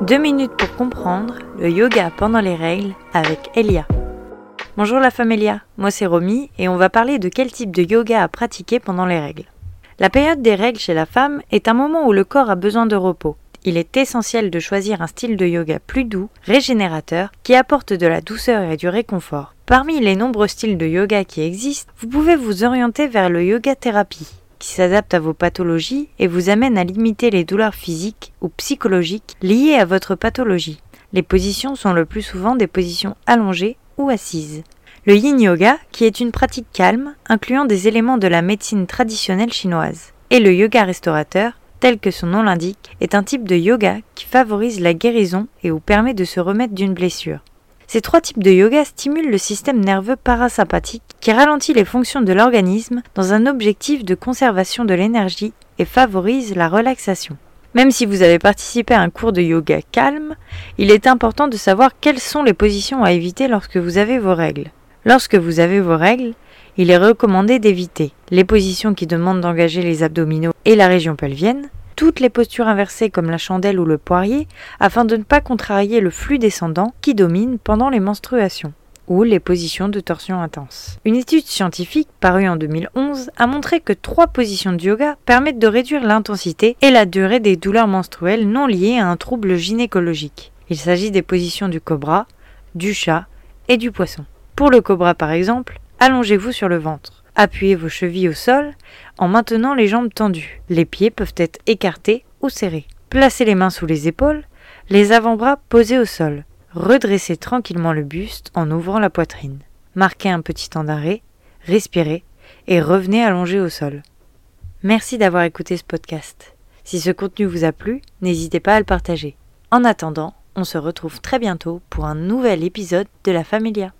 Deux minutes pour comprendre le yoga pendant les règles avec Elia. Bonjour la femme Elia, moi c'est Romy et on va parler de quel type de yoga à pratiquer pendant les règles. La période des règles chez la femme est un moment où le corps a besoin de repos. Il est essentiel de choisir un style de yoga plus doux, régénérateur, qui apporte de la douceur et du réconfort. Parmi les nombreux styles de yoga qui existent, vous pouvez vous orienter vers le yoga thérapie qui s'adapte à vos pathologies et vous amène à limiter les douleurs physiques ou psychologiques liées à votre pathologie. Les positions sont le plus souvent des positions allongées ou assises. Le yin yoga, qui est une pratique calme, incluant des éléments de la médecine traditionnelle chinoise. Et le yoga restaurateur, tel que son nom l'indique, est un type de yoga qui favorise la guérison et vous permet de se remettre d'une blessure. Ces trois types de yoga stimulent le système nerveux parasympathique qui ralentit les fonctions de l'organisme dans un objectif de conservation de l'énergie et favorise la relaxation. Même si vous avez participé à un cours de yoga calme, il est important de savoir quelles sont les positions à éviter lorsque vous avez vos règles. Lorsque vous avez vos règles, il est recommandé d'éviter les positions qui demandent d'engager les abdominaux et la région pelvienne, toutes les postures inversées comme la chandelle ou le poirier afin de ne pas contrarier le flux descendant qui domine pendant les menstruations ou les positions de torsion intense. Une étude scientifique parue en 2011 a montré que trois positions de yoga permettent de réduire l'intensité et la durée des douleurs menstruelles non liées à un trouble gynécologique. Il s'agit des positions du cobra, du chat et du poisson. Pour le cobra par exemple, allongez-vous sur le ventre. Appuyez vos chevilles au sol en maintenant les jambes tendues. Les pieds peuvent être écartés ou serrés. Placez les mains sous les épaules, les avant-bras posés au sol. Redressez tranquillement le buste en ouvrant la poitrine. Marquez un petit temps d'arrêt, respirez et revenez allongé au sol. Merci d'avoir écouté ce podcast. Si ce contenu vous a plu, n'hésitez pas à le partager. En attendant, on se retrouve très bientôt pour un nouvel épisode de la Familia.